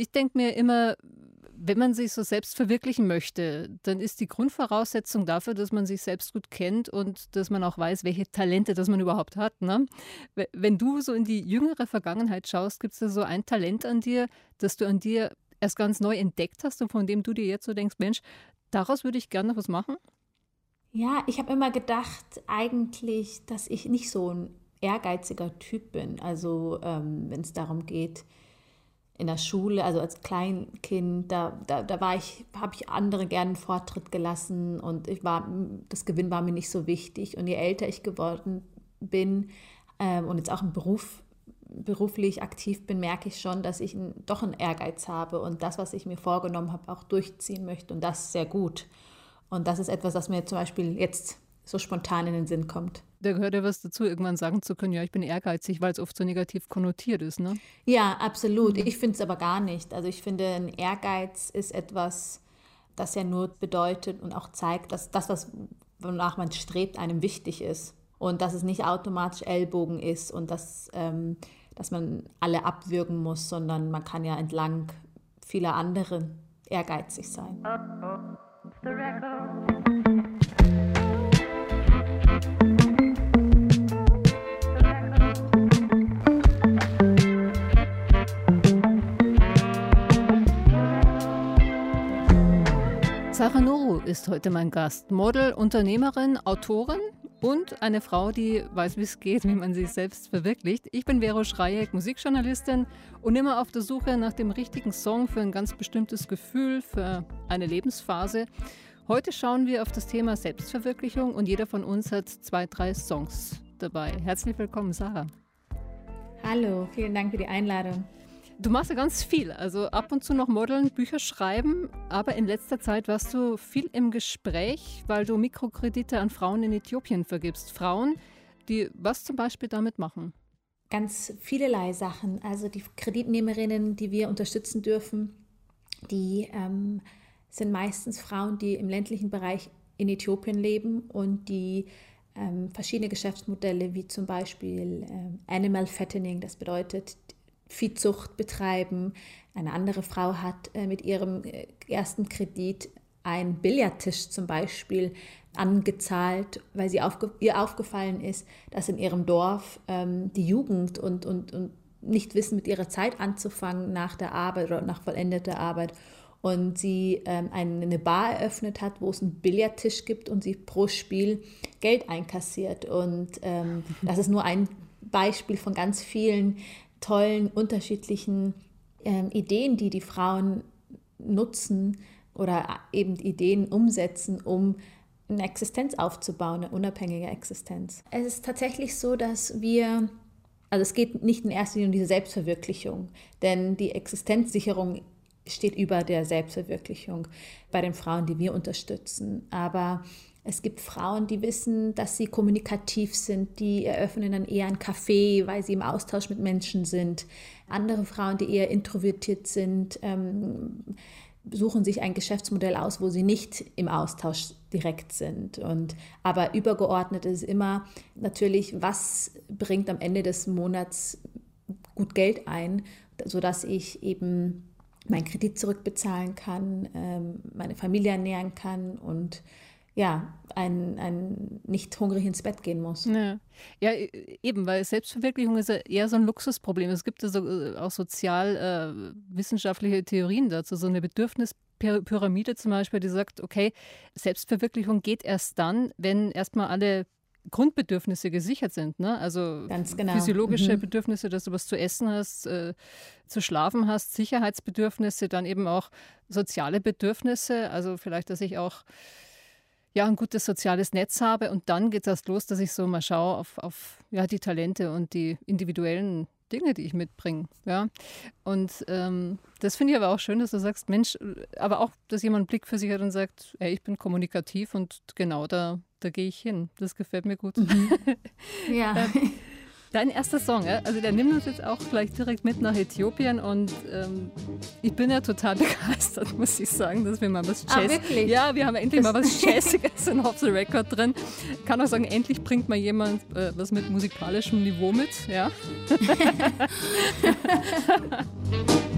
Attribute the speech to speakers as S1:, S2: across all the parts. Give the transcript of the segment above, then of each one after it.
S1: ich denke mir immer, wenn man sich so selbst verwirklichen möchte, dann ist die Grundvoraussetzung dafür, dass man sich selbst gut kennt und dass man auch weiß, welche Talente das man überhaupt hat. Ne? Wenn du so in die jüngere Vergangenheit schaust, gibt es da so ein Talent an dir, das du an dir erst ganz neu entdeckt hast und von dem du dir jetzt so denkst, Mensch, daraus würde ich gerne was machen?
S2: Ja, ich habe immer gedacht eigentlich, dass ich nicht so ein ehrgeiziger Typ bin. Also ähm, wenn es darum geht, in der Schule, also als Kleinkind, da, da, da war ich, habe ich andere gerne Vortritt gelassen und ich war, das Gewinn war mir nicht so wichtig. Und je älter ich geworden bin ähm, und jetzt auch im Beruf beruflich aktiv bin, merke ich schon, dass ich ein, doch einen Ehrgeiz habe und das, was ich mir vorgenommen habe, auch durchziehen möchte und das sehr gut. Und das ist etwas, was mir zum Beispiel jetzt so spontan in den Sinn kommt.
S1: Da gehört ja was dazu, irgendwann sagen zu können, ja, ich bin ehrgeizig, weil es oft so negativ konnotiert ist, ne?
S2: Ja, absolut. Mhm. Ich finde es aber gar nicht. Also ich finde, ein Ehrgeiz ist etwas, das ja nur bedeutet und auch zeigt, dass das, was wonach man strebt, einem wichtig ist. Und dass es nicht automatisch Ellbogen ist und dass, ähm, dass man alle abwürgen muss, sondern man kann ja entlang vieler andere ehrgeizig sein. Uh -oh.
S1: Ist heute mein Gast. Model, Unternehmerin, Autorin und eine Frau, die weiß, wie es geht, wie man sich selbst verwirklicht. Ich bin Vero Schreieck, Musikjournalistin und immer auf der Suche nach dem richtigen Song für ein ganz bestimmtes Gefühl, für eine Lebensphase. Heute schauen wir auf das Thema Selbstverwirklichung und jeder von uns hat zwei, drei Songs dabei. Herzlich willkommen, Sarah.
S2: Hallo, vielen Dank für die Einladung.
S1: Du machst ja ganz viel, also ab und zu noch modeln, Bücher schreiben, aber in letzter Zeit warst du viel im Gespräch, weil du Mikrokredite an Frauen in Äthiopien vergibst. Frauen, die was zum Beispiel damit machen?
S2: Ganz vielerlei Sachen. Also die Kreditnehmerinnen, die wir unterstützen dürfen, die ähm, sind meistens Frauen, die im ländlichen Bereich in Äthiopien leben und die ähm, verschiedene Geschäftsmodelle wie zum Beispiel ähm, Animal Fattening, das bedeutet, Viehzucht betreiben. Eine andere Frau hat äh, mit ihrem äh, ersten Kredit einen Billardtisch zum Beispiel angezahlt, weil sie aufge ihr aufgefallen ist, dass in ihrem Dorf ähm, die Jugend und, und, und nicht wissen, mit ihrer Zeit anzufangen nach der Arbeit oder nach vollendeter Arbeit. Und sie ähm, eine Bar eröffnet hat, wo es einen Billardtisch gibt und sie pro Spiel Geld einkassiert. Und ähm, das ist nur ein Beispiel von ganz vielen, tollen, unterschiedlichen ähm, Ideen, die die Frauen nutzen oder eben Ideen umsetzen, um eine Existenz aufzubauen, eine unabhängige Existenz. Es ist tatsächlich so, dass wir, also es geht nicht in erster Linie um diese Selbstverwirklichung, denn die Existenzsicherung steht über der Selbstverwirklichung bei den Frauen, die wir unterstützen. Aber es gibt Frauen, die wissen, dass sie kommunikativ sind, die eröffnen dann eher ein Café, weil sie im Austausch mit Menschen sind. Andere Frauen, die eher introvertiert sind, ähm, suchen sich ein Geschäftsmodell aus, wo sie nicht im Austausch direkt sind. Und, aber übergeordnet ist immer natürlich, was bringt am Ende des Monats gut Geld ein, sodass ich eben meinen Kredit zurückbezahlen kann, ähm, meine Familie ernähren kann und ja, ein, ein nicht hungrig ins Bett gehen muss.
S1: Ja. ja, e, eben, weil Selbstverwirklichung ist ja eher so ein Luxusproblem. Es gibt also auch sozialwissenschaftliche äh, Theorien dazu, so eine Bedürfnispyramide zum Beispiel, die sagt, okay, Selbstverwirklichung geht erst dann, wenn erstmal alle Grundbedürfnisse gesichert sind. Ne? Also genau. physiologische mhm. Bedürfnisse, dass du was zu essen hast, äh, zu schlafen hast, Sicherheitsbedürfnisse, dann eben auch soziale Bedürfnisse, also vielleicht, dass ich auch ja, ein gutes soziales Netz habe. Und dann geht erst los, dass ich so mal schaue auf, auf ja, die Talente und die individuellen Dinge, die ich mitbringe. Ja? Und ähm, das finde ich aber auch schön, dass du sagst, Mensch, aber auch, dass jemand einen Blick für sich hat und sagt, hey, ich bin kommunikativ und genau da, da gehe ich hin. Das gefällt mir gut. Mhm.
S2: Ja.
S1: Dein erster Song, also der nimmt uns jetzt auch gleich direkt mit nach Äthiopien und ähm, ich bin ja total begeistert, muss ich sagen, dass wir mal was
S2: ah, Jazz. Ah,
S1: ja, wir haben endlich mal was Jazziges in Off the Record drin. Kann auch sagen, endlich bringt mal jemand äh, was mit musikalischem Niveau mit, ja.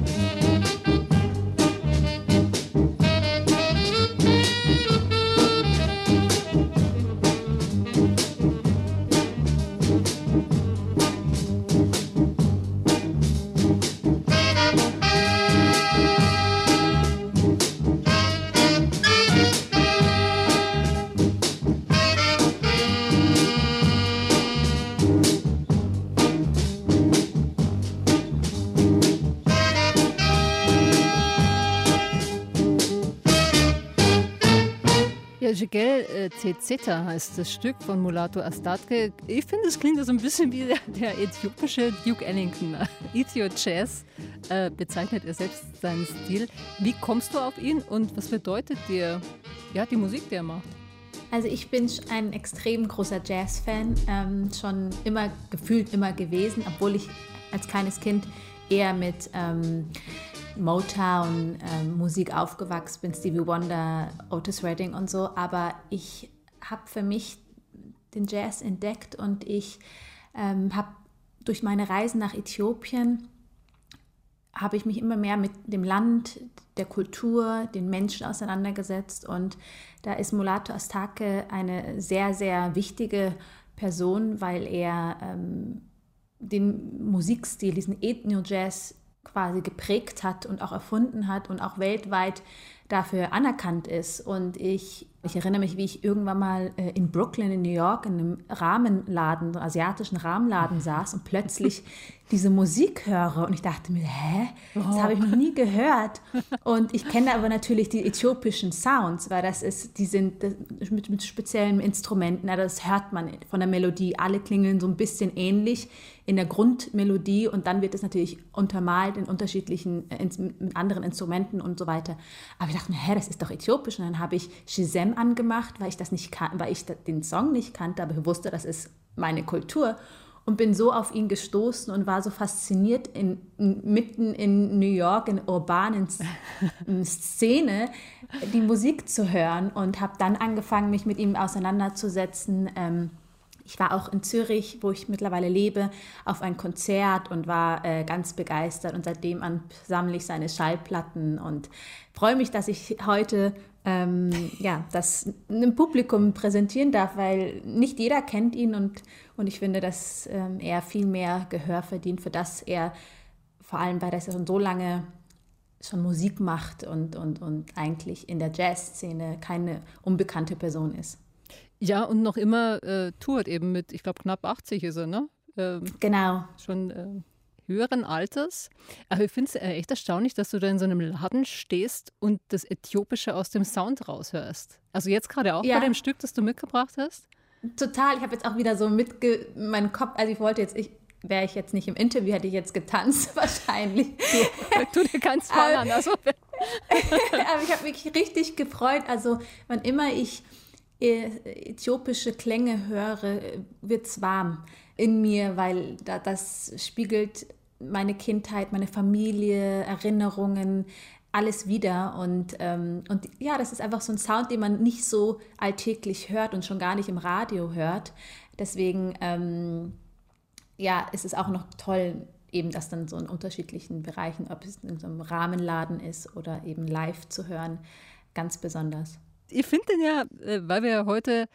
S1: Belgegel äh, Zeta heißt das Stück von Mulato Astatke. Ich finde, es klingt so ein bisschen wie der, der äthiopische Duke Ellington. Ethio Jazz äh, bezeichnet er selbst seinen Stil. Wie kommst du auf ihn und was bedeutet dir ja, die Musik, die er macht?
S2: Also ich bin ein extrem großer Jazz-Fan, ähm, schon immer gefühlt immer gewesen, obwohl ich als kleines Kind eher mit ähm, Motown-Musik ähm, aufgewachsen bin, Stevie Wonder, Otis Redding und so. Aber ich habe für mich den Jazz entdeckt und ich ähm, habe durch meine Reisen nach Äthiopien habe ich mich immer mehr mit dem Land, der Kultur, den Menschen auseinandergesetzt und da ist Mulato Astake eine sehr, sehr wichtige Person, weil er ähm, den Musikstil, diesen Ethno-Jazz quasi geprägt hat und auch erfunden hat und auch weltweit dafür anerkannt ist. Und ich, ich erinnere mich, wie ich irgendwann mal äh, in Brooklyn in New York in einem Rahmenladen, asiatischen Rahmenladen saß und plötzlich diese Musik höre und ich dachte mir, hä, das habe ich noch nie gehört. Und ich kenne aber natürlich die äthiopischen Sounds, weil das ist, die sind mit, mit speziellen Instrumenten, das hört man von der Melodie. Alle klingeln so ein bisschen ähnlich in der Grundmelodie und dann wird es natürlich untermalt in unterschiedlichen, äh, mit anderen Instrumenten und so weiter. Aber ich dachte mir, hä, das ist doch äthiopisch. Und dann habe ich Shizem angemacht, weil ich das nicht kan weil ich den Song nicht kannte, aber ich wusste, das ist meine Kultur und bin so auf ihn gestoßen und war so fasziniert in, mitten in New York in urbanen Szene die Musik zu hören und habe dann angefangen mich mit ihm auseinanderzusetzen ähm, ich war auch in Zürich, wo ich mittlerweile lebe, auf ein Konzert und war äh, ganz begeistert. Und seitdem an sammle ich seine Schallplatten und freue mich, dass ich heute ähm, ja, das einem Publikum präsentieren darf, weil nicht jeder kennt ihn und, und ich finde, dass ähm, er viel mehr Gehör verdient, für das er, vor allem weil er schon so lange schon Musik macht und, und, und eigentlich in der Jazzszene keine unbekannte Person ist.
S1: Ja, und noch immer äh, tourt eben mit, ich glaube, knapp 80 ist er, ne?
S2: Ähm, genau.
S1: Schon äh, höheren Alters. Aber ich finde es äh, echt erstaunlich, dass du da in so einem Laden stehst und das Äthiopische aus dem Sound raushörst. Also jetzt gerade auch ja. bei dem Stück, das du mitgebracht hast?
S2: Total. Ich habe jetzt auch wieder so mitge... Mein Kopf, also ich wollte jetzt, ich, wäre ich jetzt nicht im Interview, hätte ich jetzt getanzt wahrscheinlich.
S1: Du, du kannst fahren. also.
S2: Aber ich habe mich richtig gefreut. Also wann immer ich äthiopische Klänge höre, wird es warm in mir, weil da, das spiegelt meine Kindheit, meine Familie, Erinnerungen, alles wieder. Und, ähm, und ja, das ist einfach so ein Sound, den man nicht so alltäglich hört und schon gar nicht im Radio hört. Deswegen, ähm, ja, ist es auch noch toll, eben das dann so in unterschiedlichen Bereichen, ob es in so einem Rahmenladen ist oder eben live zu hören, ganz besonders
S1: ich finde den ja, äh, weil wir heute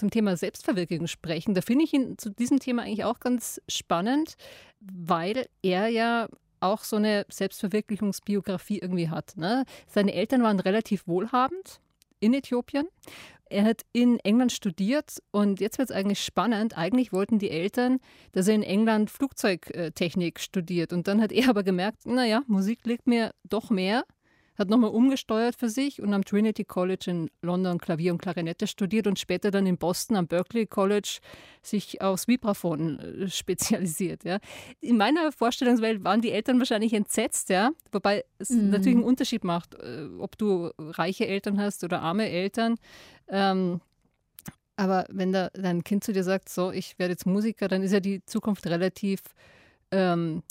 S1: zum Thema Selbstverwirklichung sprechen, da finde ich ihn zu diesem Thema eigentlich auch ganz spannend, weil er ja auch so eine Selbstverwirklichungsbiografie irgendwie hat. Ne? Seine Eltern waren relativ wohlhabend in Äthiopien. Er hat in England studiert und jetzt wird es eigentlich spannend. Eigentlich wollten die Eltern, dass er in England Flugzeugtechnik studiert. Und dann hat er aber gemerkt, naja, Musik liegt mir doch mehr hat nochmal umgesteuert für sich und am Trinity College in London Klavier und Klarinette studiert und später dann in Boston am Berkeley College sich aufs Vibraphon äh, spezialisiert. Ja. In meiner Vorstellungswelt waren die Eltern wahrscheinlich entsetzt, ja, wobei es mhm. natürlich einen Unterschied macht, äh, ob du reiche Eltern hast oder arme Eltern. Ähm, aber wenn da dein Kind zu dir sagt, so, ich werde jetzt Musiker, dann ist ja die Zukunft relativ ähm,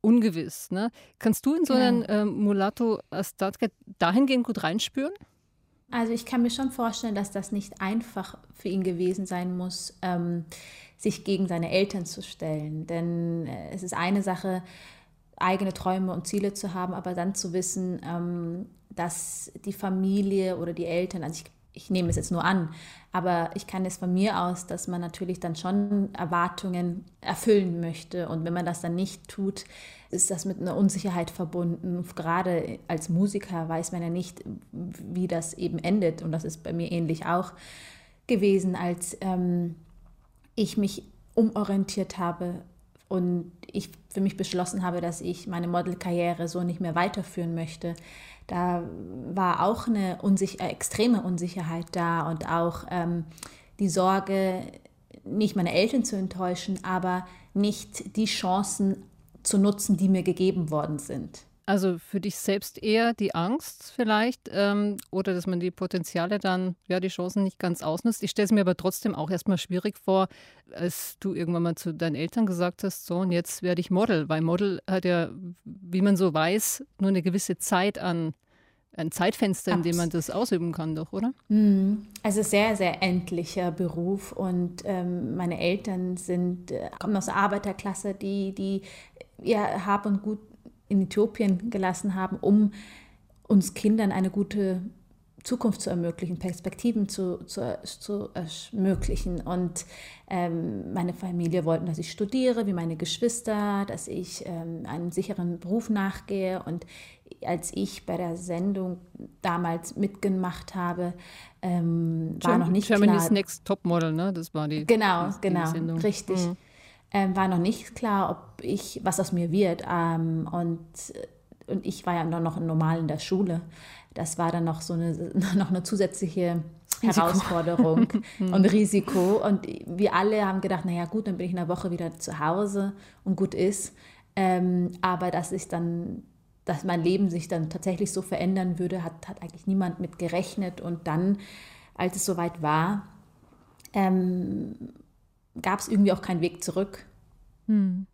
S1: ungewiss. Ne? Kannst du in so einen ja. ähm, Mulatto Astatke dahingehend gut reinspüren?
S2: Also ich kann mir schon vorstellen, dass das nicht einfach für ihn gewesen sein muss, ähm, sich gegen seine Eltern zu stellen. Denn äh, es ist eine Sache, eigene Träume und Ziele zu haben, aber dann zu wissen, ähm, dass die Familie oder die Eltern, also ich ich nehme es jetzt nur an, aber ich kann es von mir aus, dass man natürlich dann schon Erwartungen erfüllen möchte. Und wenn man das dann nicht tut, ist das mit einer Unsicherheit verbunden. Gerade als Musiker weiß man ja nicht, wie das eben endet. Und das ist bei mir ähnlich auch gewesen, als ähm, ich mich umorientiert habe und ich für mich beschlossen habe, dass ich meine Modelkarriere so nicht mehr weiterführen möchte, da war auch eine unsich äh, extreme Unsicherheit da und auch ähm, die Sorge, nicht meine Eltern zu enttäuschen, aber nicht die Chancen zu nutzen, die mir gegeben worden sind.
S1: Also für dich selbst eher die Angst vielleicht ähm, oder dass man die Potenziale dann, ja, die Chancen nicht ganz ausnutzt. Ich stelle es mir aber trotzdem auch erstmal schwierig vor, als du irgendwann mal zu deinen Eltern gesagt hast, so und jetzt werde ich Model, weil Model hat ja, wie man so weiß, nur eine gewisse Zeit an ein Zeitfenster, in dem man das ausüben kann, doch, oder?
S2: Mhm. Also sehr, sehr endlicher Beruf und ähm, meine Eltern sind, äh, kommen aus der Arbeiterklasse, die, die ihr Hab und Gut in Äthiopien gelassen haben, um uns Kindern eine gute Zukunft zu ermöglichen, Perspektiven zu, zu, zu ermöglichen. Und ähm, meine Familie wollten, dass ich studiere, wie meine Geschwister, dass ich ähm, einen sicheren Beruf nachgehe. Und als ich bei der Sendung damals mitgemacht habe, ähm, war noch nicht
S1: Germany's
S2: klar.
S1: Next Topmodel, ne? Das war die.
S2: Genau,
S1: die,
S2: genau,
S1: Sendung.
S2: richtig. Mhm ähm, war noch nicht klar, ob ich, was aus mir wird. Ähm, und, und ich war ja noch normal in der Schule. Das war dann noch so eine, noch eine zusätzliche Risiko. Herausforderung und Risiko. Und wir alle haben gedacht, naja gut, dann bin ich in einer Woche wieder zu Hause und gut ist. Ähm, aber dass ich dann, dass mein Leben sich dann tatsächlich so verändern würde, hat, hat eigentlich niemand mit gerechnet. Und dann, als es soweit war, ähm, gab es irgendwie auch keinen Weg zurück.
S1: Hm.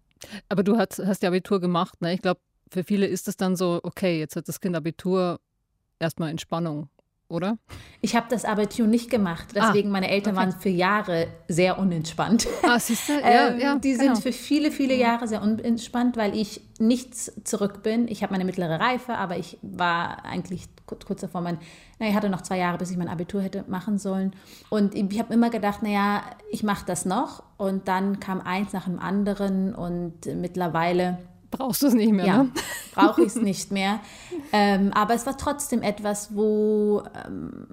S1: Aber du hast, hast ja Abitur gemacht, ne? Ich glaube, für viele ist es dann so, okay, jetzt hat das Kind Abitur, erstmal Entspannung oder?
S2: Ich habe das Abitur nicht gemacht, ah, deswegen ah, meine Eltern okay. waren für Jahre sehr unentspannt.
S1: Ah, siehst du? Ja,
S2: ähm,
S1: ja,
S2: die genau. sind für viele, viele Jahre sehr unentspannt, weil ich nichts zurück bin. Ich habe meine mittlere Reife, aber ich war eigentlich kurz davor mein, naja, ich hatte noch zwei Jahre, bis ich mein Abitur hätte machen sollen. Und ich habe immer gedacht, naja, ich mache das noch. Und dann kam eins nach dem anderen und mittlerweile
S1: brauchst du es nicht mehr.
S2: Ja,
S1: ne?
S2: brauche ich es nicht mehr. Ähm, aber es war trotzdem etwas, wo ähm,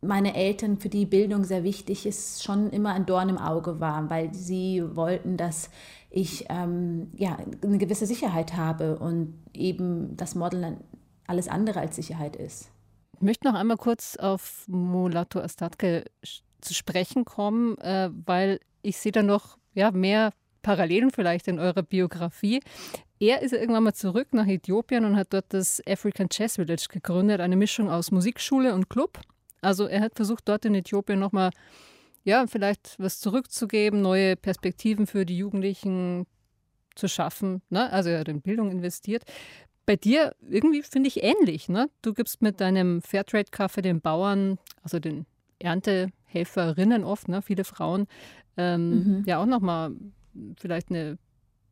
S2: meine Eltern, für die Bildung sehr wichtig ist, schon immer ein Dorn im Auge war, weil sie wollten, dass ich ähm, ja, eine gewisse Sicherheit habe und eben das Model alles andere als Sicherheit ist.
S1: Ich möchte noch einmal kurz auf Mulato Astatke zu sprechen kommen, äh, weil ich sehe da noch ja, mehr Parallelen vielleicht in eurer Biografie. Er ist irgendwann mal zurück nach Äthiopien und hat dort das African Chess Village gegründet, eine Mischung aus Musikschule und Club. Also er hat versucht, dort in Äthiopien nochmal, ja, vielleicht was zurückzugeben, neue Perspektiven für die Jugendlichen zu schaffen. Ne? Also er hat in Bildung investiert. Bei dir irgendwie finde ich ähnlich. Ne? Du gibst mit deinem Fairtrade-Kaffee den Bauern, also den Erntehelferinnen oft, ne? viele Frauen, ähm, mhm. ja auch nochmal vielleicht eine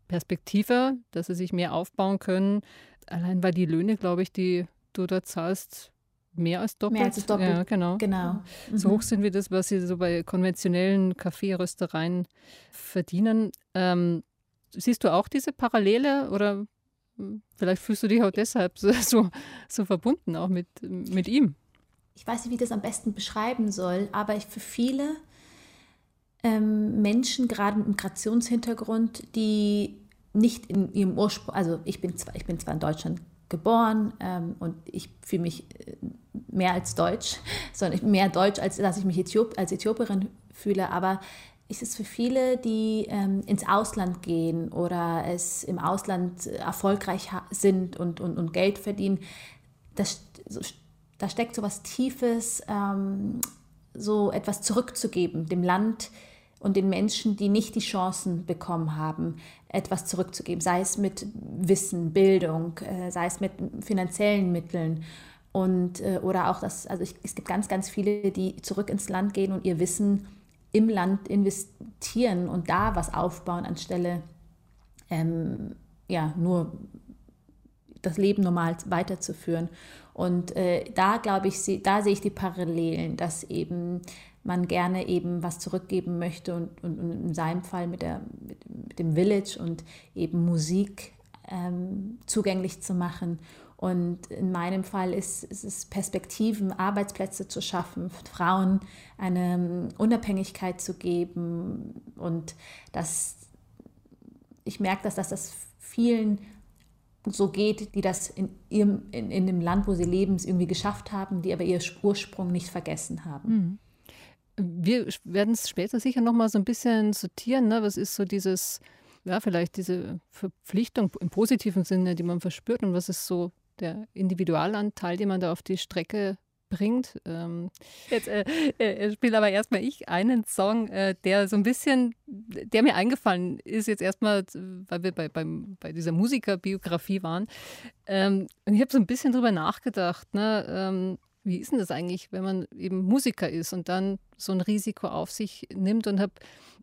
S1: Perspektive, dass sie sich mehr aufbauen können. Allein weil die Löhne, glaube ich, die du da zahlst, mehr als doppelt.
S2: Mehr als doppelt.
S1: Ja, genau.
S2: genau.
S1: Mhm. So hoch sind wir das, was sie so bei konventionellen Kaffeeröstereien verdienen. Ähm, siehst du auch diese Parallele oder vielleicht fühlst du dich auch deshalb so, so, verbunden auch mit, mit ihm?
S2: Ich weiß nicht, wie ich das am besten beschreiben soll, aber ich, für viele ähm, Menschen, gerade mit Migrationshintergrund, die nicht in ihrem Ursprung, also ich bin zwar, ich bin zwar in Deutschland geboren ähm, und ich fühle mich äh, mehr als Deutsch, sondern mehr Deutsch, als dass ich mich Äthiop als Äthiopierin fühle, aber ist es für viele, die ähm, ins Ausland gehen oder es im Ausland erfolgreich sind und, und, und Geld verdienen, das, da steckt so was Tiefes, ähm, so etwas zurückzugeben, dem Land, und den Menschen, die nicht die Chancen bekommen haben, etwas zurückzugeben, sei es mit Wissen, Bildung, äh, sei es mit finanziellen Mitteln und äh, oder auch das, also ich, es gibt ganz, ganz viele, die zurück ins Land gehen und ihr Wissen im Land investieren und da was aufbauen, anstelle ähm, ja nur das Leben normal weiterzuführen. Und äh, da glaube ich, da sehe ich die Parallelen, dass eben man gerne eben was zurückgeben möchte und, und, und in seinem Fall mit, der, mit, mit, dem Village und eben Musik ähm, zugänglich zu machen. Und in meinem Fall ist, ist, es Perspektiven, Arbeitsplätze zu schaffen, Frauen eine Unabhängigkeit zu geben und das ich merke, dass das, das vielen so geht, die das in, ihrem, in, in dem Land, wo sie leben, irgendwie geschafft haben, die aber ihren Ursprung nicht vergessen haben. Mhm.
S1: Wir werden es später sicher noch mal so ein bisschen sortieren. Ne? Was ist so dieses, ja, vielleicht diese Verpflichtung im positiven Sinne, die man verspürt und was ist so der Individualanteil, den man da auf die Strecke bringt. Ähm, jetzt äh, äh, spiele aber erstmal ich einen Song, äh, der so ein bisschen, der mir eingefallen ist, jetzt erstmal, weil wir bei, beim, bei dieser Musikerbiografie waren. Ähm, und ich habe so ein bisschen drüber nachgedacht, ne? Ähm, wie ist denn das eigentlich, wenn man eben Musiker ist und dann so ein Risiko auf sich nimmt und habe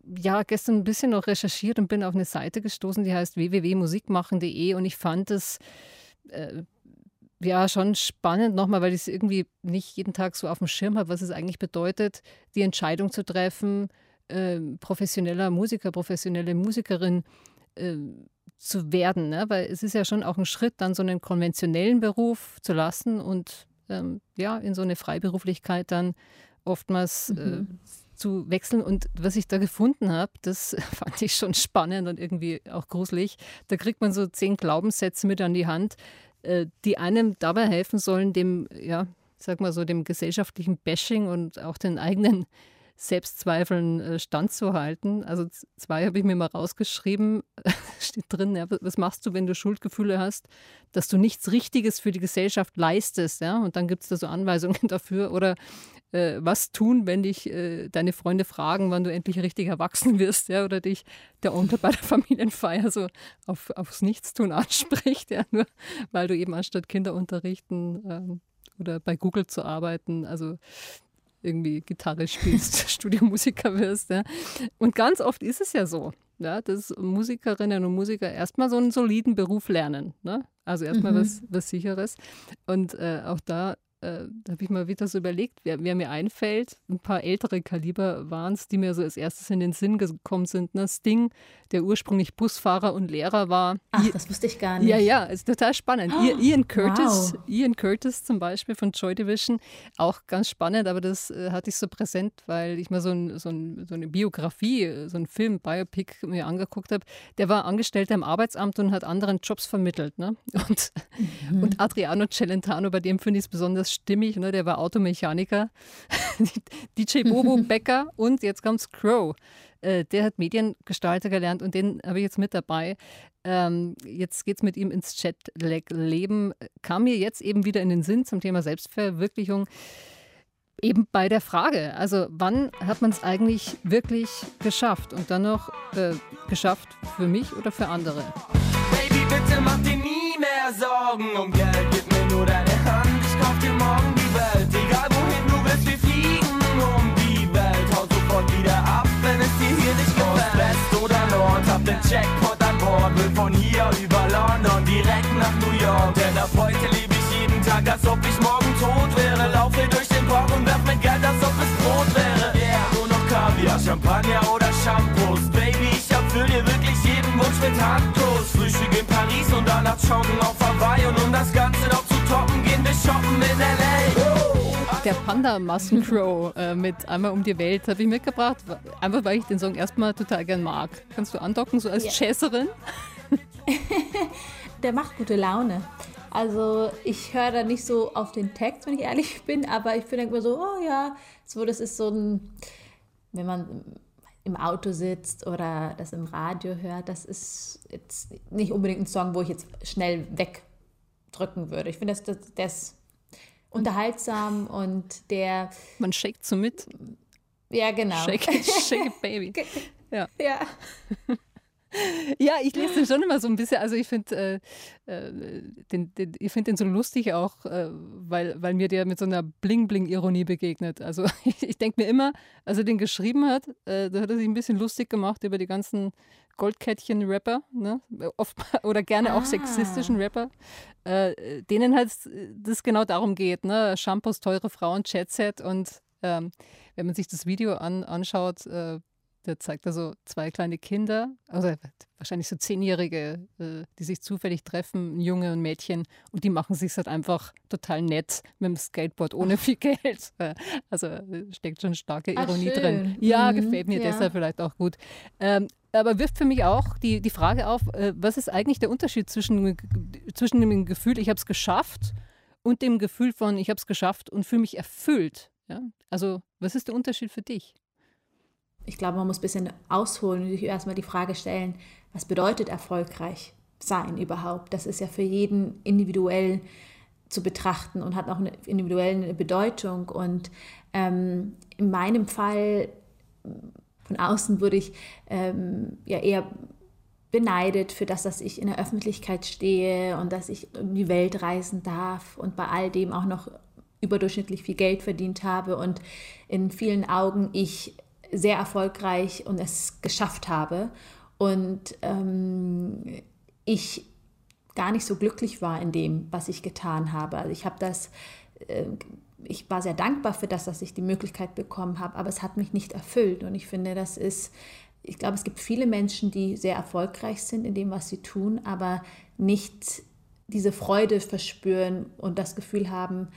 S1: ja gestern ein bisschen noch recherchiert und bin auf eine Seite gestoßen, die heißt www.musikmachen.de und ich fand es äh, ja schon spannend nochmal, weil ich es irgendwie nicht jeden Tag so auf dem Schirm habe, was es eigentlich bedeutet, die Entscheidung zu treffen, äh, professioneller Musiker, professionelle Musikerin äh, zu werden. Ne? Weil es ist ja schon auch ein Schritt, dann so einen konventionellen Beruf zu lassen und ähm, ja, in so eine Freiberuflichkeit dann oftmals äh, mhm. zu wechseln. Und was ich da gefunden habe, das fand ich schon spannend und irgendwie auch gruselig. Da kriegt man so zehn Glaubenssätze mit an die Hand, äh, die einem dabei helfen sollen, dem, ja, sag mal so, dem gesellschaftlichen Bashing und auch den eigenen Selbstzweifeln äh, standzuhalten. Also zwei habe ich mir mal rausgeschrieben, steht drin, ja, was machst du, wenn du Schuldgefühle hast, dass du nichts Richtiges für die Gesellschaft leistest, ja, und dann gibt es da so Anweisungen dafür. Oder äh, was tun, wenn dich äh, deine Freunde fragen, wann du endlich richtig erwachsen wirst, ja, oder dich der Onkel bei der Familienfeier so auf, aufs Nichtstun anspricht, ja, nur weil du eben anstatt Kinder unterrichten ähm, oder bei Google zu arbeiten, also irgendwie Gitarre spielst, Studiomusiker wirst. Ja. Und ganz oft ist es ja so, ja, dass Musikerinnen und Musiker erstmal so einen soliden Beruf lernen. Ne? Also erstmal mhm. was, was Sicheres. Und äh, auch da äh, da habe ich mal wieder so überlegt, wer, wer, mir einfällt. Ein paar ältere Kaliber waren es, die mir so als erstes in den Sinn gekommen sind. Ne? Sting, der ursprünglich Busfahrer und Lehrer war.
S2: Ach, I das wusste ich gar nicht.
S1: Ja, ja, ist total spannend. Oh, Ian Curtis, wow. Ian Curtis zum Beispiel von Joy Division, auch ganz spannend, aber das äh, hatte ich so präsent, weil ich mal so, ein, so, ein, so eine Biografie, so einen Film, Biopic mir angeguckt habe. Der war Angestellter im Arbeitsamt und hat anderen Jobs vermittelt. Ne? Und, mhm. und Adriano Celentano, bei dem finde ich es besonders stimmig, ne? der war Automechaniker. DJ Bobo Becker und jetzt kommt's Crow. Äh, der hat Mediengestalter gelernt und den habe ich jetzt mit dabei. Ähm, jetzt es mit ihm ins Chat-Leben. Kam mir jetzt eben wieder in den Sinn zum Thema Selbstverwirklichung. Eben bei der Frage, also wann hat man es eigentlich wirklich geschafft und dann noch äh, geschafft für mich oder für andere? Baby, bitte mach dir nie mehr Sorgen um Geld, gib mir nur deine dir hier nicht gefällt. West oder Nord, hab den Jackpot an Bord. Will von hier über London direkt nach New York. Denn ab heute lebe ich jeden Tag, als ob ich morgen tot wäre. Laufe durch den Park und werf mit Geld, als ob es Brot wäre. Yeah, nur noch Kaviar, Champagner oder Shampoos. Baby, ich erfüll dir wirklich jeden Wunsch mit Handkuss. Frühstück in Paris und danach joggen auf Hawaii. Und um das Ganze noch zu toppen, gehen wir shoppen in L.A. Der Panda-Massencrow äh, mit Einmal um die Welt habe ich mitgebracht, einfach weil ich den Song erstmal total gern mag. Kannst du andocken, so als ja. Jazzerin?
S2: Der macht gute Laune. Also ich höre da nicht so auf den Text, wenn ich ehrlich bin, aber ich bin immer so, oh ja, so das ist so ein, wenn man im Auto sitzt oder das im Radio hört, das ist jetzt nicht unbedingt ein Song, wo ich jetzt schnell weg drücken würde. Ich finde, das, das, ist unterhaltsam und der.
S1: Man shakt so mit.
S2: Ja, genau.
S1: Shake it, shake it, baby. Ja. ja. Ja, ich lese den schon immer so ein bisschen. Also ich finde äh, äh, den, den, ich find den so lustig auch, äh, weil, weil mir der mit so einer Bling-Bling-Ironie begegnet. Also ich, ich denke mir immer, als er den geschrieben hat, äh, da hat er sich ein bisschen lustig gemacht über die ganzen Goldkettchen-Rapper, ne? Oft, oder gerne ah. auch sexistischen Rapper, äh, denen halt das genau darum geht, ne? Shampoos, teure Frauen, Chatset und ähm, wenn man sich das Video an, anschaut, äh, da zeigt er so zwei kleine Kinder, also wahrscheinlich so Zehnjährige, äh, die sich zufällig treffen, ein Junge und ein Mädchen, und die machen sich halt einfach total nett mit dem Skateboard ohne viel Geld. Äh, also steckt schon starke Ironie Ach, drin. Ja, mhm, gefällt mir ja. deshalb vielleicht auch gut. Ähm, aber wirft für mich auch die, die Frage auf, äh, was ist eigentlich der Unterschied zwischen, zwischen dem Gefühl, ich habe es geschafft und dem Gefühl von, ich habe es geschafft und fühle mich erfüllt. Ja? Also was ist der Unterschied für dich?
S2: Ich glaube, man muss ein bisschen ausholen und sich erstmal die Frage stellen, was bedeutet erfolgreich sein überhaupt? Das ist ja für jeden individuell zu betrachten und hat auch eine individuelle Bedeutung. Und ähm, in meinem Fall, von außen wurde ich ähm, ja eher beneidet für das, dass ich in der Öffentlichkeit stehe und dass ich um die Welt reisen darf und bei all dem auch noch überdurchschnittlich viel Geld verdient habe und in vielen Augen ich sehr erfolgreich und es geschafft habe und ähm, ich gar nicht so glücklich war in dem, was ich getan habe. Also ich habe das, äh, ich war sehr dankbar für das, dass ich die Möglichkeit bekommen habe, aber es hat mich nicht erfüllt und ich finde, das ist, ich glaube, es gibt viele Menschen, die sehr erfolgreich sind in dem, was sie tun, aber nicht diese Freude verspüren und das Gefühl haben,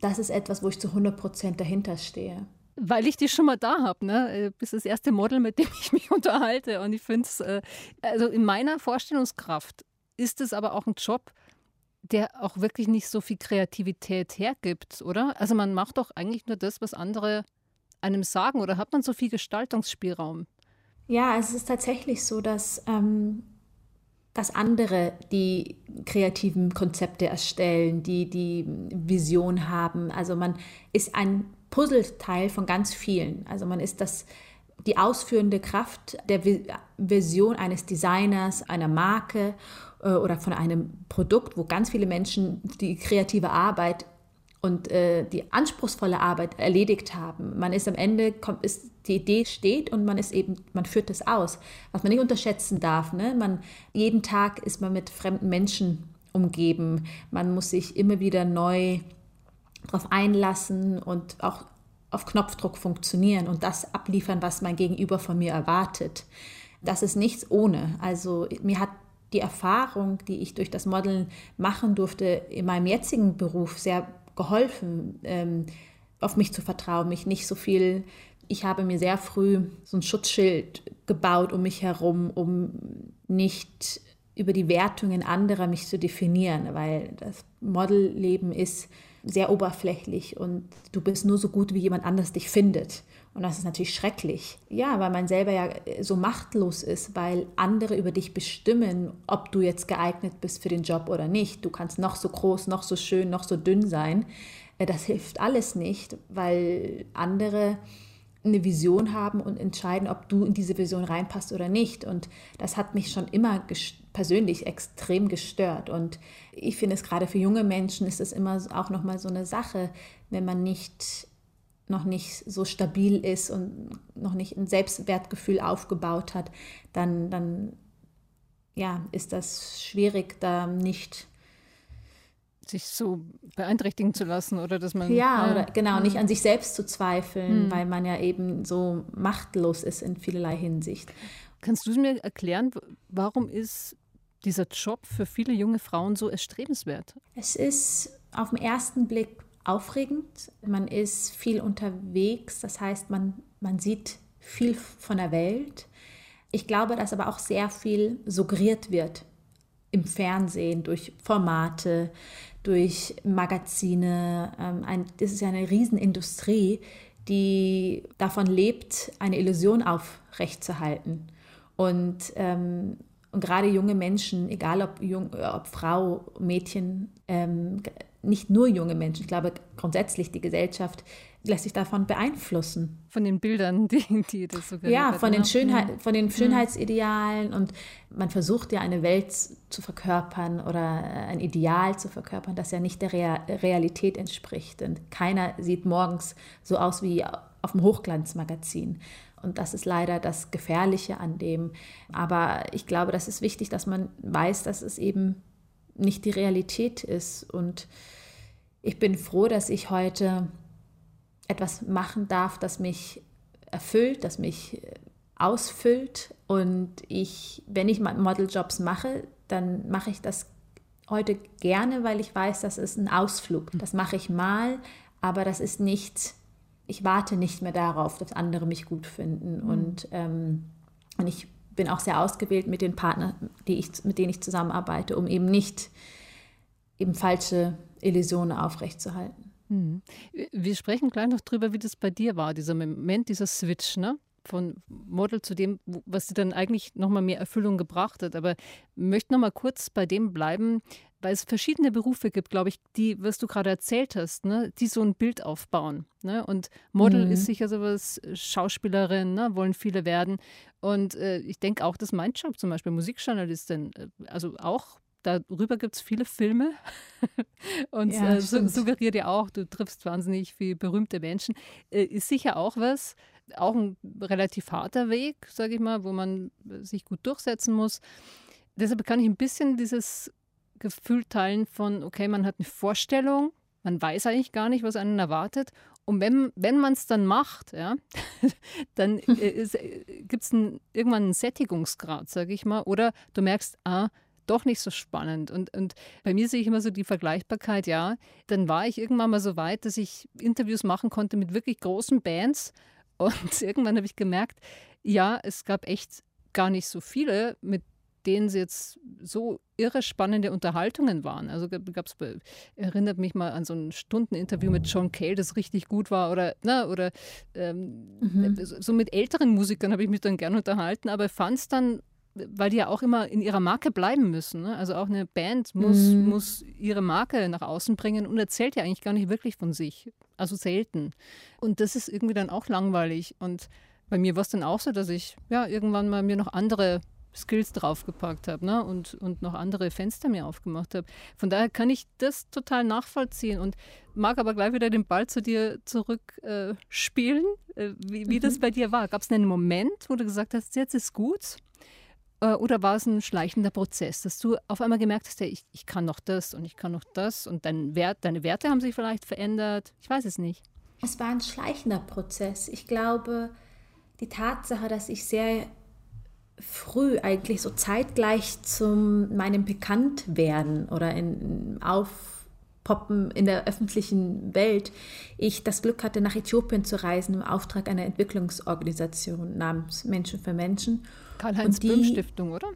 S2: das ist etwas, wo ich zu 100 Prozent dahinter stehe.
S1: Weil ich dich schon mal da habe, ne? Du äh, bist das erste Model, mit dem ich mich unterhalte. Und ich finde es, äh, also in meiner Vorstellungskraft ist es aber auch ein Job, der auch wirklich nicht so viel Kreativität hergibt, oder? Also man macht doch eigentlich nur das, was andere einem sagen, oder hat man so viel Gestaltungsspielraum?
S2: Ja, es ist tatsächlich so, dass ähm, dass andere die kreativen Konzepte erstellen, die die Vision haben. Also man ist ein Puzzleteil von ganz vielen. Also man ist das die ausführende Kraft der Vision eines Designers, einer Marke äh, oder von einem Produkt, wo ganz viele Menschen die kreative Arbeit und äh, die anspruchsvolle Arbeit erledigt haben. Man ist am Ende, kommt, ist, die Idee steht und man ist eben, man führt das aus. Was man nicht unterschätzen darf, ne? man, jeden Tag ist man mit fremden Menschen umgeben. Man muss sich immer wieder neu darauf einlassen und auch auf Knopfdruck funktionieren und das abliefern, was mein Gegenüber von mir erwartet. Das ist nichts ohne. Also mir hat die Erfahrung, die ich durch das Modeln machen durfte, in meinem jetzigen Beruf sehr geholfen, ähm, auf mich zu vertrauen, mich nicht so viel. Ich habe mir sehr früh so ein Schutzschild gebaut um mich herum, um nicht über die Wertungen anderer mich zu definieren, weil das Modelleben ist sehr oberflächlich und du bist nur so gut, wie jemand anders dich findet. Und das ist natürlich schrecklich. Ja, weil man selber ja so machtlos ist, weil andere über dich bestimmen, ob du jetzt geeignet bist für den Job oder nicht. Du kannst noch so groß, noch so schön, noch so dünn sein. Äh, das hilft alles nicht, weil andere eine Vision haben und entscheiden, ob du in diese Vision reinpasst oder nicht. Und das hat mich schon immer persönlich extrem gestört. Und ich finde es gerade für junge Menschen ist es immer auch nochmal so eine Sache, wenn man nicht noch nicht so stabil ist und noch nicht ein Selbstwertgefühl aufgebaut hat, dann, dann ja, ist das schwierig, da nicht
S1: sich so beeinträchtigen zu lassen oder dass man
S2: ja, ja oder genau ja. nicht an sich selbst zu zweifeln, mhm. weil man ja eben so machtlos ist in vielerlei Hinsicht.
S1: Kannst du mir erklären, warum ist dieser Job für viele junge Frauen so erstrebenswert?
S2: Es ist auf den ersten Blick aufregend. Man ist viel unterwegs, das heißt, man, man sieht viel von der Welt. Ich glaube, dass aber auch sehr viel suggeriert wird im Fernsehen durch Formate, durch Magazine. Ähm, das ist ja eine Riesenindustrie, die davon lebt, eine Illusion aufrechtzuerhalten. Und, ähm, und gerade junge Menschen, egal ob, jung, ob Frau, Mädchen, ähm, nicht nur junge Menschen, ich glaube grundsätzlich die Gesellschaft lässt sich davon beeinflussen.
S1: Von den Bildern, die, die das sogar.
S2: Ja, von den, Schönheit, von den Schönheitsidealen und man versucht ja eine Welt zu verkörpern oder ein Ideal zu verkörpern, das ja nicht der Realität entspricht. Und keiner sieht morgens so aus wie auf dem Hochglanzmagazin. Und das ist leider das Gefährliche an dem. Aber ich glaube, das ist wichtig, dass man weiß, dass es eben nicht die Realität ist. Und ich bin froh, dass ich heute etwas machen darf, das mich erfüllt, das mich äh, ausfüllt. Und ich, wenn ich Modeljobs mache, dann mache ich das heute gerne, weil ich weiß, das ist ein Ausflug. Das mache ich mal, aber das ist nicht, ich warte nicht mehr darauf, dass andere mich gut finden. Mhm. Und, ähm, und ich bin auch sehr ausgewählt mit den Partnern, die ich, mit denen ich zusammenarbeite, um eben nicht eben falsche Illusionen aufrechtzuerhalten.
S1: Mhm. Wir sprechen gleich noch drüber, wie das bei dir war, dieser Moment, dieser Switch, ne? Von Model zu dem, was dir dann eigentlich nochmal mehr Erfüllung gebracht hat. Aber möchte nochmal kurz bei dem bleiben, weil es verschiedene Berufe gibt, glaube ich, die, was du gerade erzählt hast, ne, die so ein Bild aufbauen. Ne? Und Model mhm. ist sicher sowas, Schauspielerin, ne, wollen viele werden. Und äh, ich denke auch, dass mein Job zum Beispiel Musikjournalistin, äh, also auch darüber gibt es viele Filme und ja, äh, suggeriert ja auch, du triffst wahnsinnig viele berühmte Menschen. Äh, ist sicher auch was, auch ein relativ harter Weg, sage ich mal, wo man sich gut durchsetzen muss. Deshalb kann ich ein bisschen dieses Gefühl teilen von, okay, man hat eine Vorstellung, man weiß eigentlich gar nicht, was einen erwartet. Und wenn, wenn man es dann macht, ja, dann äh, äh gibt es irgendwann einen Sättigungsgrad, sage ich mal. Oder du merkst, ah, doch nicht so spannend. Und, und bei mir sehe ich immer so die Vergleichbarkeit, ja. Dann war ich irgendwann mal so weit, dass ich Interviews machen konnte mit wirklich großen Bands und irgendwann habe ich gemerkt, ja, es gab echt gar nicht so viele, mit denen es jetzt so irre spannende Unterhaltungen waren. Also gab's, erinnert mich mal an so ein Stundeninterview mit John Cale, das richtig gut war. Oder, na, oder ähm, mhm. so mit älteren Musikern habe ich mich dann gern unterhalten, aber fand es dann weil die ja auch immer in ihrer Marke bleiben müssen. Ne? Also auch eine Band muss, mhm. muss ihre Marke nach außen bringen und erzählt ja eigentlich gar nicht wirklich von sich. Also selten. Und das ist irgendwie dann auch langweilig. Und bei mir war es dann auch so, dass ich ja irgendwann mal mir noch andere Skills draufgepackt habe ne? und, und noch andere Fenster mir aufgemacht habe. Von daher kann ich das total nachvollziehen und mag aber gleich wieder den Ball zu dir zurückspielen, äh, äh, wie, wie mhm. das bei dir war. Gab es einen Moment, wo du gesagt hast, jetzt ist gut? Äh, oder war es ein schleichender Prozess, dass du auf einmal gemerkt hast, ich, ich kann noch das und ich kann noch das und dein Wert, deine Werte haben sich vielleicht verändert? Ich weiß es nicht.
S2: Es war ein schleichender Prozess. Ich glaube, die Tatsache, dass ich sehr früh eigentlich so zeitgleich zu meinem Bekanntwerden oder in, Aufpoppen in der öffentlichen Welt, ich das Glück hatte, nach Äthiopien zu reisen im Auftrag einer Entwicklungsorganisation namens Menschen für Menschen
S1: Karl-Heinz-Böhm-Stiftung, oder?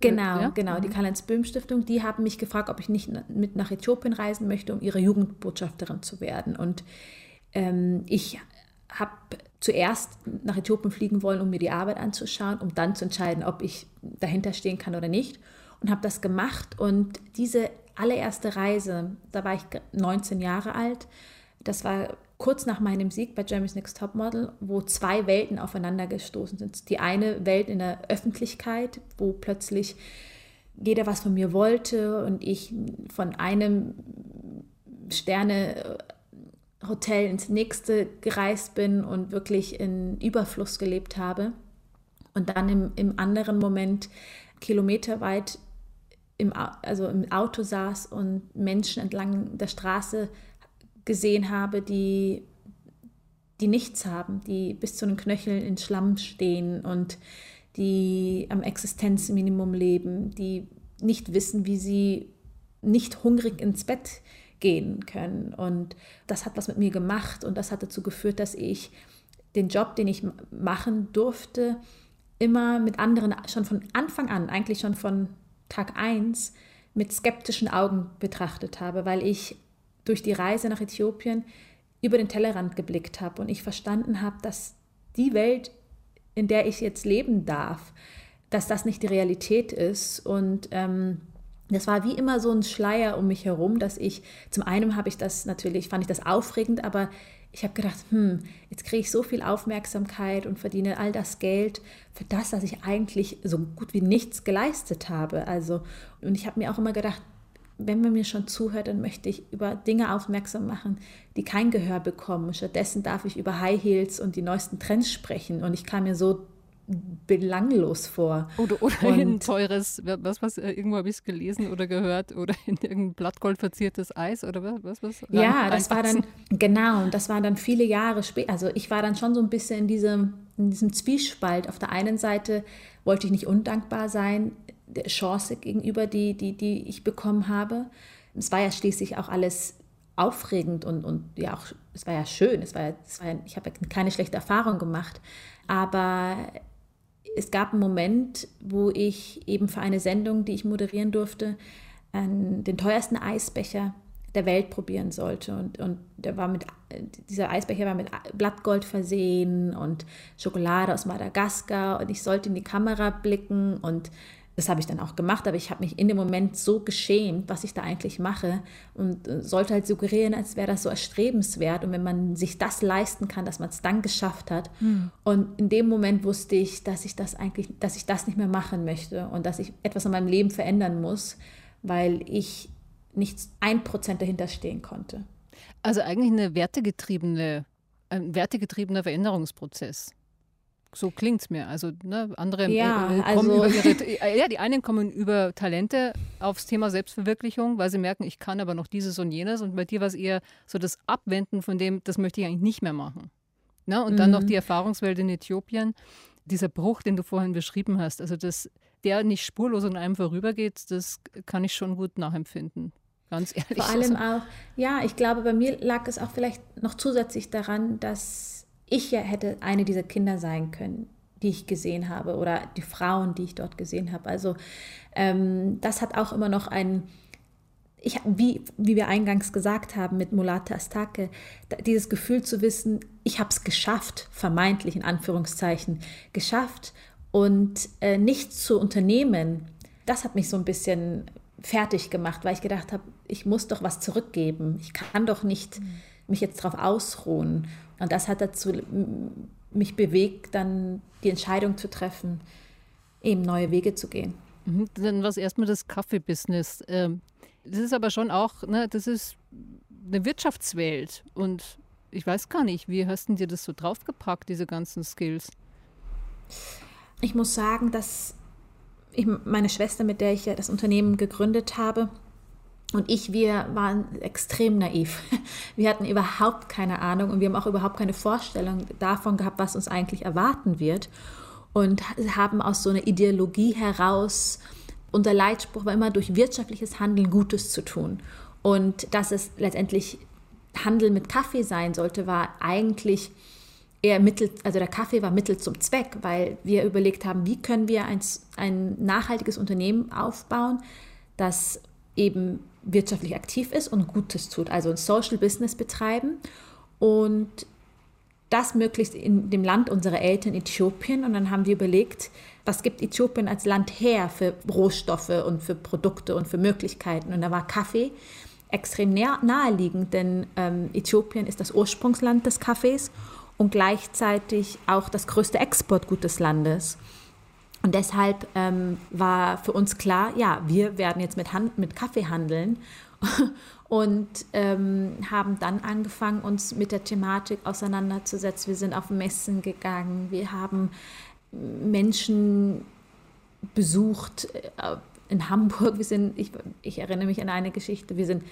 S2: Genau, ja? genau, die mhm. Karl-Heinz-Böhm-Stiftung, die haben mich gefragt, ob ich nicht mit nach Äthiopien reisen möchte, um ihre Jugendbotschafterin zu werden. Und ähm, ich habe zuerst nach Äthiopien fliegen wollen, um mir die Arbeit anzuschauen, um dann zu entscheiden, ob ich dahinter stehen kann oder nicht. Und habe das gemacht. Und diese allererste Reise, da war ich 19 Jahre alt, das war kurz nach meinem Sieg bei Jeremy's Next Topmodel, wo zwei Welten aufeinander gestoßen sind. Die eine Welt in der Öffentlichkeit, wo plötzlich jeder was von mir wollte und ich von einem Sterne Hotel ins nächste gereist bin und wirklich in Überfluss gelebt habe. Und dann im, im anderen Moment kilometerweit im, also im Auto saß und Menschen entlang der Straße gesehen habe, die, die nichts haben, die bis zu den Knöcheln in Schlamm stehen und die am Existenzminimum leben, die nicht wissen, wie sie nicht hungrig ins Bett gehen können. Und das hat was mit mir gemacht und das hat dazu geführt, dass ich den Job, den ich machen durfte, immer mit anderen, schon von Anfang an, eigentlich schon von Tag 1, mit skeptischen Augen betrachtet habe, weil ich durch die Reise nach Äthiopien über den Tellerrand geblickt habe und ich verstanden habe, dass die Welt, in der ich jetzt leben darf, dass das nicht die Realität ist. Und ähm, das war wie immer so ein Schleier um mich herum, dass ich, zum einen habe ich das natürlich, fand ich das aufregend, aber ich habe gedacht, hm, jetzt kriege ich so viel Aufmerksamkeit und verdiene all das Geld für das, dass ich eigentlich so gut wie nichts geleistet habe. Also, und ich habe mir auch immer gedacht, wenn man mir schon zuhört, dann möchte ich über Dinge aufmerksam machen, die kein Gehör bekommen. Stattdessen darf ich über High Heels und die neuesten Trends sprechen. Und ich kam mir so belanglos vor.
S1: Oder, oder ein teures, was, was, äh, irgendwo habe ich es gelesen oder gehört, oder in irgendein Blattgold verziertes Eis oder was, was?
S2: Ja, das war dann, genau, und das war dann viele Jahre später. Also ich war dann schon so ein bisschen in diesem, in diesem Zwiespalt. Auf der einen Seite wollte ich nicht undankbar sein, Chance gegenüber, die, die, die ich bekommen habe. Es war ja schließlich auch alles aufregend und, und ja auch, es war ja schön, es war, es war ich habe keine schlechte Erfahrung gemacht, aber es gab einen Moment, wo ich eben für eine Sendung, die ich moderieren durfte, den teuersten Eisbecher der Welt probieren sollte. Und, und der war mit, dieser Eisbecher war mit Blattgold versehen und Schokolade aus Madagaskar. Und ich sollte in die Kamera blicken und das habe ich dann auch gemacht, aber ich habe mich in dem Moment so geschämt, was ich da eigentlich mache und äh, sollte halt suggerieren, als wäre das so erstrebenswert und wenn man sich das leisten kann, dass man es dann geschafft hat. Mhm. Und in dem Moment wusste ich, dass ich das eigentlich, dass ich das nicht mehr machen möchte und dass ich etwas in meinem Leben verändern muss, weil ich nicht ein Prozent dahinter stehen konnte.
S1: Also eigentlich eine wertegetriebene, ein wertegetriebener Veränderungsprozess. So klingt es mir. Also ne, andere
S2: ja,
S1: äh, kommen also über ihre, äh, ja, die einen kommen über Talente aufs Thema Selbstverwirklichung, weil sie merken, ich kann aber noch dieses und jenes. Und bei dir war es eher so das Abwenden von dem, das möchte ich eigentlich nicht mehr machen. Ne? Und dann noch die mhm. Erfahrungswelt in Äthiopien, dieser Bruch, den du vorhin beschrieben hast. Also das, der nicht spurlos an einem vorübergeht, das kann ich schon gut nachempfinden. Ganz ehrlich.
S2: Vor allem also. auch, ja, ich glaube, bei mir lag es auch vielleicht noch zusätzlich daran, dass ich ja hätte eine dieser Kinder sein können, die ich gesehen habe oder die Frauen, die ich dort gesehen habe. Also ähm, das hat auch immer noch ein, ich, wie, wie wir eingangs gesagt haben mit Mulata Astake, dieses Gefühl zu wissen, ich habe es geschafft, vermeintlich in Anführungszeichen, geschafft und äh, nichts zu unternehmen, das hat mich so ein bisschen fertig gemacht, weil ich gedacht habe, ich muss doch was zurückgeben. Ich kann doch nicht mhm. mich jetzt darauf ausruhen. Und das hat dazu mich bewegt, dann die Entscheidung zu treffen, eben neue Wege zu gehen.
S1: Mhm, dann was erstmal das Kaffee-Business. Ähm, das ist aber schon auch, ne, das ist eine Wirtschaftswelt. Und ich weiß gar nicht, wie hast du dir das so draufgepackt, diese ganzen Skills?
S2: Ich muss sagen, dass ich, meine Schwester, mit der ich ja das Unternehmen gegründet habe, und ich, wir waren extrem naiv. Wir hatten überhaupt keine Ahnung und wir haben auch überhaupt keine Vorstellung davon gehabt, was uns eigentlich erwarten wird. Und haben aus so einer Ideologie heraus, unser Leitspruch war immer durch wirtschaftliches Handeln Gutes zu tun. Und dass es letztendlich Handel mit Kaffee sein sollte, war eigentlich eher Mittel, also der Kaffee war Mittel zum Zweck, weil wir überlegt haben, wie können wir ein, ein nachhaltiges Unternehmen aufbauen, das eben wirtschaftlich aktiv ist und Gutes tut, also ein Social Business betreiben und das möglichst in dem Land unserer Eltern Äthiopien. Und dann haben wir überlegt, was gibt Äthiopien als Land her für Rohstoffe und für Produkte und für Möglichkeiten. Und da war Kaffee extrem naheliegend, denn ähm, Äthiopien ist das Ursprungsland des Kaffees und gleichzeitig auch das größte Exportgut des Landes. Und deshalb ähm, war für uns klar, ja, wir werden jetzt mit, Hand, mit Kaffee handeln und ähm, haben dann angefangen, uns mit der Thematik auseinanderzusetzen. Wir sind auf Messen gegangen, wir haben Menschen besucht äh, in Hamburg. Wir sind, ich, ich erinnere mich an eine Geschichte, wir sind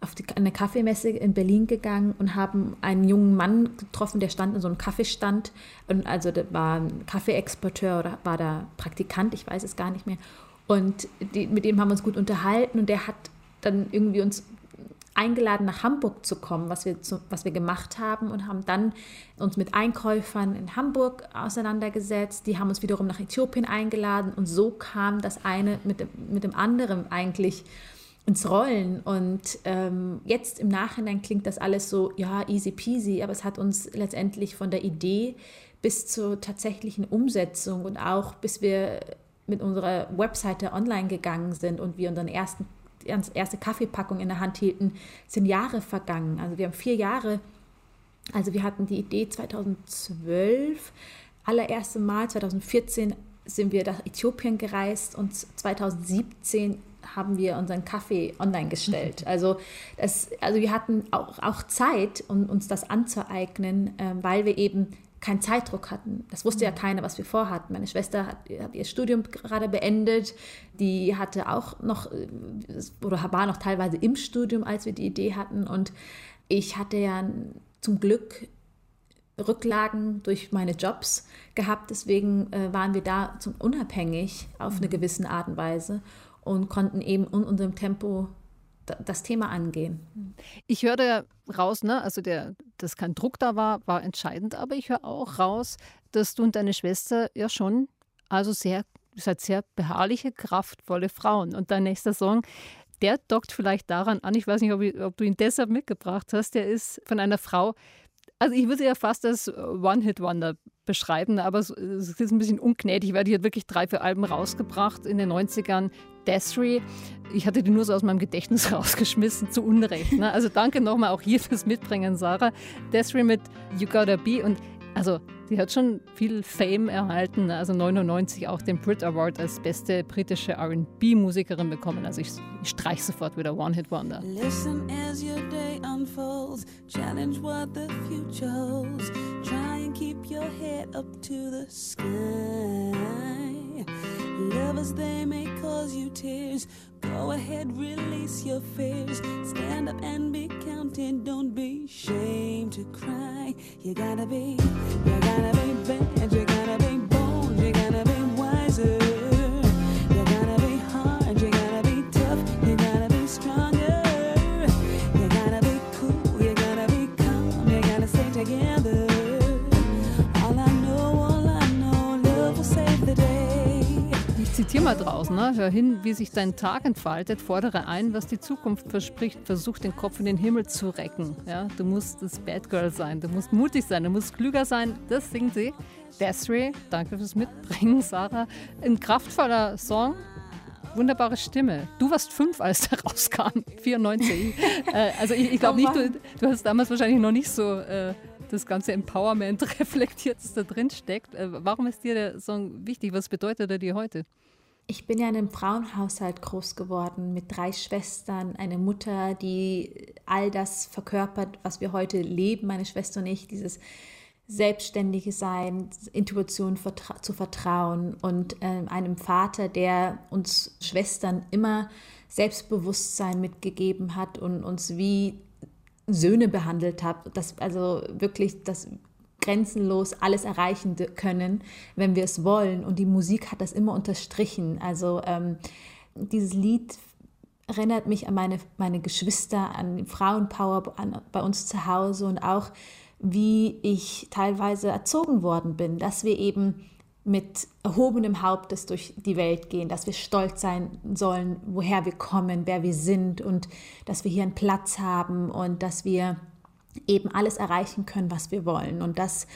S2: auf die, eine Kaffeemesse in Berlin gegangen und haben einen jungen Mann getroffen, der stand in so einem Kaffeestand. Und also der war ein Kaffeeexporteur oder war da Praktikant, ich weiß es gar nicht mehr. Und die, mit dem haben wir uns gut unterhalten und der hat dann irgendwie uns eingeladen, nach Hamburg zu kommen, was wir, zu, was wir gemacht haben und haben dann uns mit Einkäufern in Hamburg auseinandergesetzt. Die haben uns wiederum nach Äthiopien eingeladen und so kam das eine mit mit dem anderen eigentlich ins Rollen. Und ähm, jetzt im Nachhinein klingt das alles so, ja, easy peasy, aber es hat uns letztendlich von der Idee bis zur tatsächlichen Umsetzung und auch bis wir mit unserer Webseite online gegangen sind und wir unseren ersten erste Kaffeepackung in der Hand hielten, sind Jahre vergangen. Also wir haben vier Jahre, also wir hatten die Idee 2012, allererste Mal 2014 sind wir nach Äthiopien gereist und 2017 haben wir unseren Kaffee online gestellt. Also, das, also wir hatten auch, auch Zeit, um uns das anzueignen, äh, weil wir eben keinen Zeitdruck hatten. Das wusste ja mhm. keiner, was wir vorhatten. Meine Schwester hat, hat, ihr Studium gerade beendet. Die hatte auch noch äh, oder war noch teilweise im Studium, als wir die Idee hatten. Und ich hatte ja zum Glück Rücklagen durch meine Jobs gehabt. Deswegen äh, waren wir da zum unabhängig auf eine mhm. gewisse Art und Weise und konnten eben in unserem Tempo das Thema angehen.
S1: Ich höre raus, ne, also der, dass kein Druck da war, war entscheidend, aber ich höre auch raus, dass du und deine Schwester ja schon Also sehr, seid sehr beharrliche, kraftvolle Frauen. Und dein nächster Song, der dockt vielleicht daran an, ich weiß nicht, ob, ich, ob du ihn deshalb mitgebracht hast, der ist von einer Frau, also ich würde ja fast als One-Hit-Wonder beschreiben, aber es ist ein bisschen ungnädig, weil die hat wirklich drei, vier Alben rausgebracht in den 90ern. Desiree, ich hatte die nur so aus meinem Gedächtnis rausgeschmissen, zu Unrecht. Ne? Also danke nochmal auch hier fürs Mitbringen, Sarah. Desiree mit You Gotta Be und also die hat schon viel Fame erhalten, also 99 auch den Brit Award als beste britische R&B-Musikerin bekommen. Also ich, ich streich sofort wieder One Hit Wonder. Listen as your day unfolds, challenge what the future holds, and keep your head up to the sky. Lovers they may cause you tears. Go ahead, release your fears. Stand up and be counted. Don't be ashamed to cry. You gotta be, you gotta be bad. You gotta zitiere mal draußen, ne? hör hin, wie sich dein Tag entfaltet, fordere ein, was die Zukunft verspricht, versuch den Kopf in den Himmel zu recken. Ja? Du musst das Bad Girl sein, du musst mutig sein, du musst klüger sein, das singt sie. Desiree, danke fürs Mitbringen, Sarah. Ein kraftvoller Song, wunderbare Stimme. Du warst fünf, als der rauskam, 94. äh, also ich, ich glaube nicht, du, du, hast damals wahrscheinlich noch nicht so äh, das ganze Empowerment reflektiert, das da drin steckt. Äh, warum ist dir der Song wichtig? Was bedeutet er dir heute?
S2: Ich bin ja in einem Frauenhaushalt groß geworden mit drei Schwestern, eine Mutter, die all das verkörpert, was wir heute leben, meine Schwester und ich, dieses selbstständige Sein, Intuition vertra zu vertrauen und äh, einem Vater, der uns Schwestern immer Selbstbewusstsein mitgegeben hat und uns wie Söhne behandelt hat, dass also wirklich das grenzenlos alles erreichen können, wenn wir es wollen. Und die Musik hat das immer unterstrichen. Also ähm, dieses Lied erinnert mich an meine, meine Geschwister, an Frauenpower an, bei uns zu Hause und auch, wie ich teilweise erzogen worden bin, dass wir eben mit erhobenem Hauptes durch die Welt gehen, dass wir stolz sein sollen, woher wir kommen, wer wir sind und dass wir hier einen Platz haben und dass wir eben alles erreichen können, was wir wollen. Und das,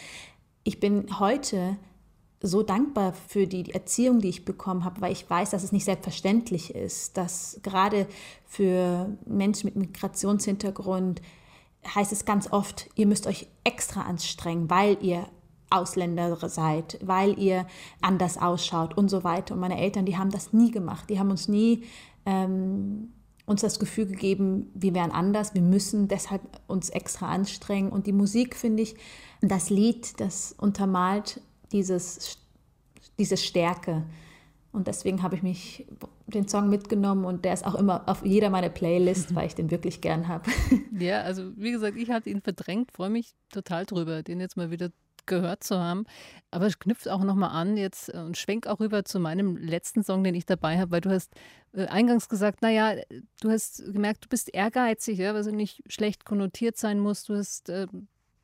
S2: ich bin heute so dankbar für die Erziehung, die ich bekommen habe, weil ich weiß, dass es nicht selbstverständlich ist, dass gerade für Menschen mit Migrationshintergrund heißt es ganz oft, ihr müsst euch extra anstrengen, weil ihr Ausländer seid, weil ihr anders ausschaut und so weiter. Und meine Eltern, die haben das nie gemacht. Die haben uns nie ähm, uns das Gefühl gegeben, wir wären anders, wir müssen deshalb uns extra anstrengen. Und die Musik, finde ich, das Lied, das untermalt dieses, diese Stärke. Und deswegen habe ich mich den Song mitgenommen und der ist auch immer auf jeder meiner Playlist, weil ich den wirklich gern habe.
S1: Ja, also wie gesagt, ich hatte ihn verdrängt, freue mich total drüber, den jetzt mal wieder gehört zu haben. Aber es knüpft auch nochmal an jetzt äh, und schwenkt auch rüber zu meinem letzten Song, den ich dabei habe, weil du hast äh, eingangs gesagt, naja, du hast gemerkt, du bist ehrgeizig, ja, was nicht schlecht konnotiert sein muss. Du hast, äh,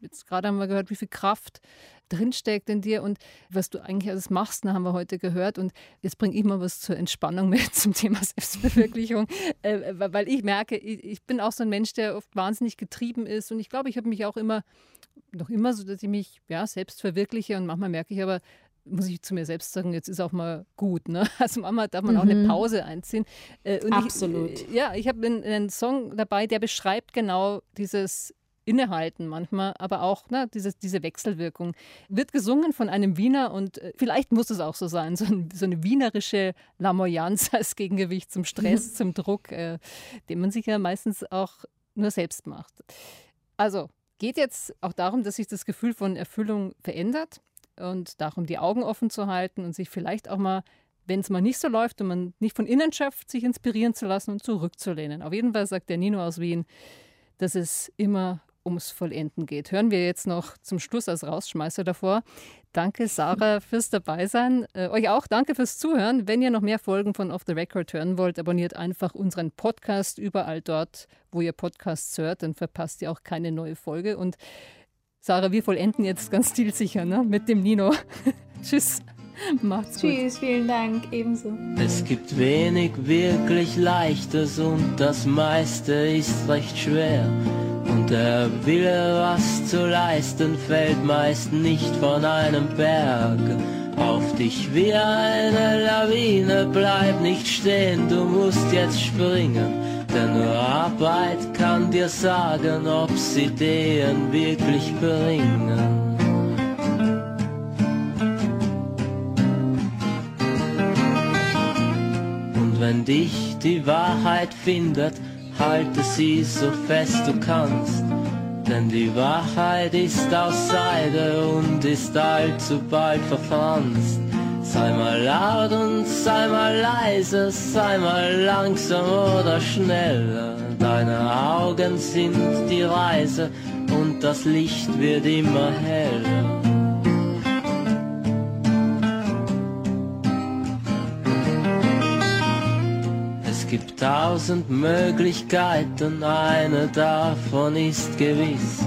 S1: jetzt gerade haben wir gehört, wie viel Kraft drinsteckt in dir und was du eigentlich alles machst, da haben wir heute gehört. Und jetzt bringe ich mal was zur Entspannung mit zum Thema Selbstverwirklichung, äh, weil ich merke, ich, ich, bin auch so ein Mensch, der oft wahnsinnig getrieben ist und ich glaube, ich habe mich auch immer, noch immer so, dass ich mich ja, selbst verwirkliche und manchmal merke ich aber, muss ich zu mir selbst sagen, jetzt ist auch mal gut. Ne? Also manchmal darf man mhm. auch eine mhm. Pause einziehen.
S2: Äh, Absolut.
S1: Ich, ja, ich habe einen, einen Song dabei, der beschreibt genau dieses innehalten manchmal, aber auch ne, diese, diese Wechselwirkung. Wird gesungen von einem Wiener und äh, vielleicht muss es auch so sein, so, ein, so eine wienerische Lamoyanz als Gegengewicht zum Stress, zum Druck, äh, den man sich ja meistens auch nur selbst macht. Also geht jetzt auch darum, dass sich das Gefühl von Erfüllung verändert und darum, die Augen offen zu halten und sich vielleicht auch mal wenn es mal nicht so läuft und man nicht von innen schafft, sich inspirieren zu lassen und zurückzulehnen. Auf jeden Fall sagt der Nino aus Wien, dass es immer ums Vollenden geht. Hören wir jetzt noch zum Schluss als Rausschmeißer davor. Danke, Sarah, fürs Dabeisein. Äh, euch auch danke fürs Zuhören. Wenn ihr noch mehr Folgen von Off the Record hören wollt, abonniert einfach unseren Podcast überall dort, wo ihr Podcasts hört. Dann verpasst ihr auch keine neue Folge. Und Sarah, wir vollenden jetzt ganz stilsicher ne? mit dem Nino. Tschüss.
S2: Macht's gut. Tschüss, vielen Dank, ebenso.
S3: Es gibt wenig wirklich Leichtes und das meiste ist recht schwer. Der Wille, was zu leisten, fällt meist nicht von einem Berg. Auf dich wie eine Lawine, bleib nicht stehen, du musst jetzt springen. Denn nur Arbeit kann dir sagen, ob's Ideen wirklich bringen. Und wenn dich die Wahrheit findet, halte sie so fest du kannst. Denn die Wahrheit ist aus Seide und ist allzu bald verfranst. Sei mal laut und sei mal leise, sei mal langsam oder schneller. Deine Augen sind die Reise und das Licht wird immer heller. Es gibt tausend Möglichkeiten, eine davon ist gewiss,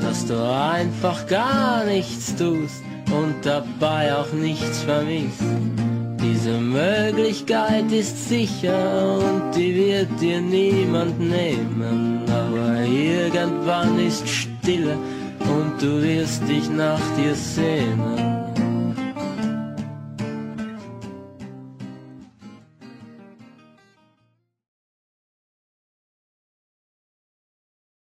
S3: dass du einfach gar nichts tust und dabei auch nichts vermisst. Diese Möglichkeit ist sicher und die wird dir niemand nehmen, aber irgendwann ist Stille und du wirst dich nach dir sehnen.